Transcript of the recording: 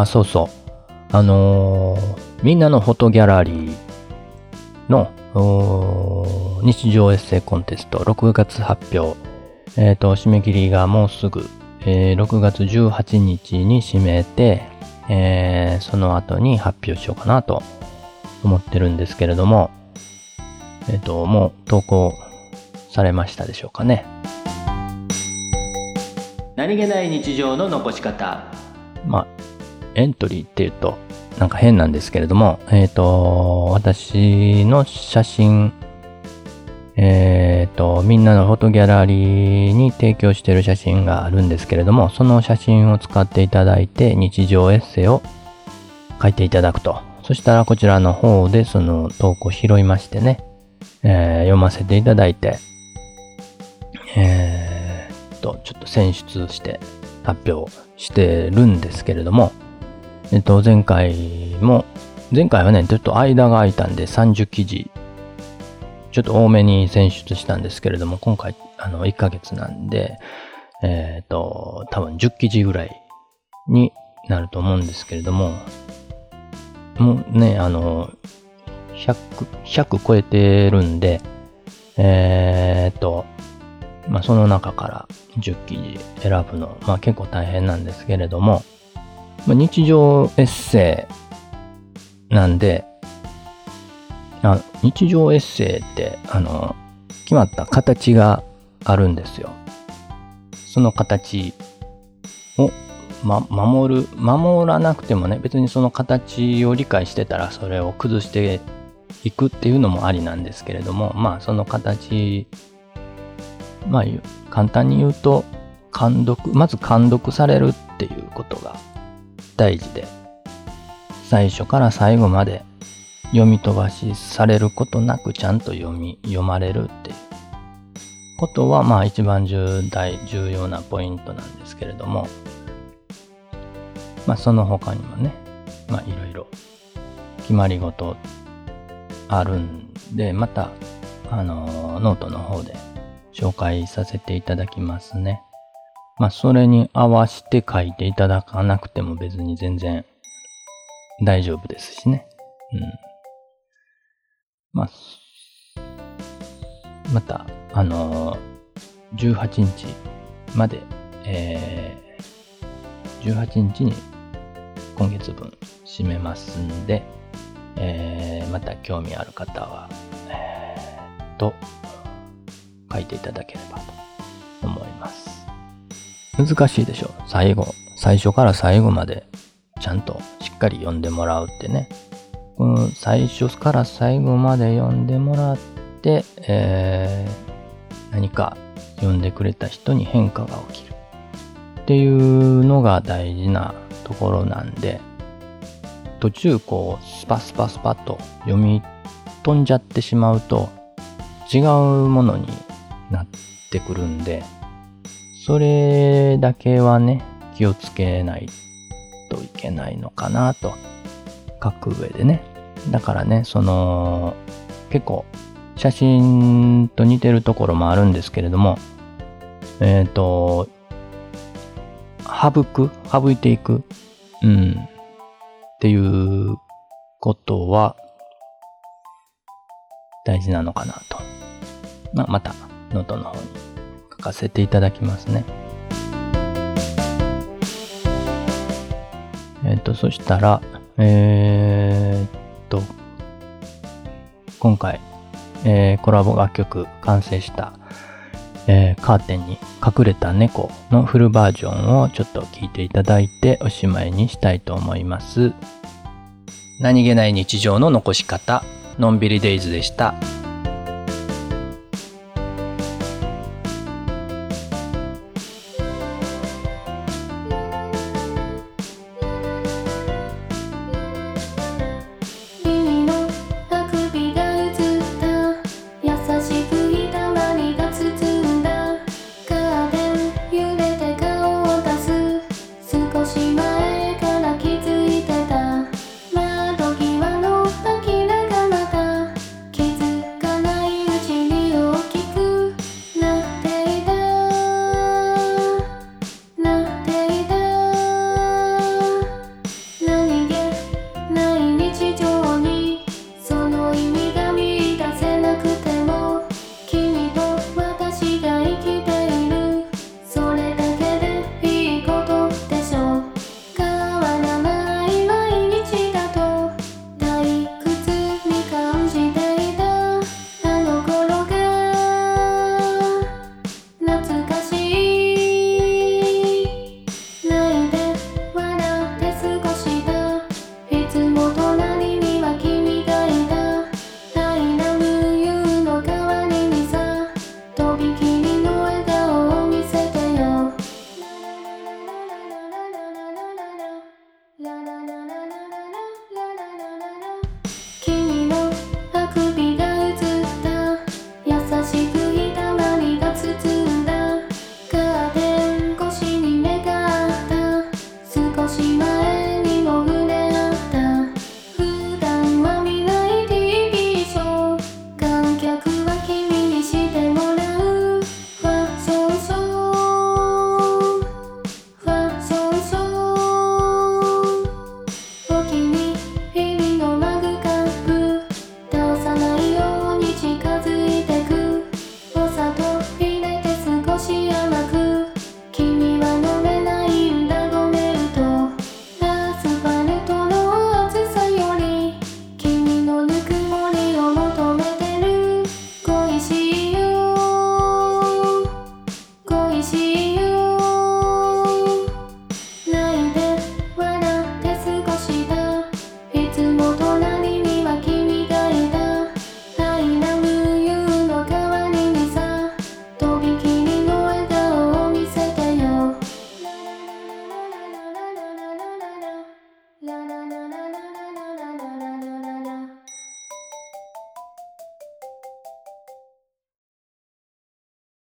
あ、そうそう。あのーみんなのフォトギャラリーのおー日常エッセイコンテスト6月発表。えっ、と、締め切りがもうすぐ、えー6月18日に締めて、えーその後に発表しようかなと思ってるんですけれども、えっ、と、もう投稿されましたでしょうかね。何気ない日常の残し方。まあ、エントリーっていうと、なんか変なんですけれども、えっ、と、私の写真、えっ、と、みんなのフォトギャラリーに提供している写真があるんですけれども、その写真を使っていただいて、日常エッセイを書いていただくと。そしたらこちらの方でその投稿を拾いましてね、えー読ませていただいて、えーっと、ちょっと選出して発表してるんですけれども、えっと、前回も、前回はね、ちょっと間が空いたんで30記事、ちょっと多めに選出したんですけれども、今回、あの、1ヶ月なんで、えーっと、多分10記事ぐらいになると思うんですけれども、もうね、あの、100、100超えてるんで、えーっと、まあ、その中から10記事選ぶの、まあ、結構大変なんですけれども、まあ、日常エッセイなんで、あ日常エッセイって、あの、決まった形があるんですよ。その形を、ま、守る、守らなくてもね、別にその形を理解してたらそれを崩していくっていうのもありなんですけれども、まあその形、まあ簡単に言うと、監読、まず監読されるっていうことが大事で、最初から最後まで読み飛ばしされることなくちゃんと読み、読まれるっていうことは、まあ一番重大、重要なポイントなんですけれども、まあその他にもね、まあいろいろ決まり事あるんで、また、あの、ノートの方で紹介させていただきますね。まあそれに合わせて書いていただかなくても別に全然大丈夫ですしね。うん。まあ、また、あのー18日まで、えー、18日に今月分締めますんで、えーまた興味ある方は、えーと、書いていただければと。難しいでしょ。最後、最初から最後までちゃんとしっかり読んでもらうってね。この最初から最後まで読んでもらって、えー何か読んでくれた人に変化が起きる。っていうのが大事なところなんで、途中こうスパスパスパッと読み飛んじゃってしまうと違うものになってくるんで、それだけはね、気をつけないといけないのかなと書く上でね。だからね、その、結構写真と似てるところもあるんですけれども、えっ、と、省く、省いていく、うん、っていうことは大事なのかなと。まあ、また、ノートの方に書かせていただきますね。えっ、と、そしたら、えーっと、今回、えーコラボ楽曲完成した、えーカーテンに隠れた猫のフルバージョンをちょっと聞いていただいておしまいにしたいと思います。何気ない日常の残し方、のんびりデイズでした。could be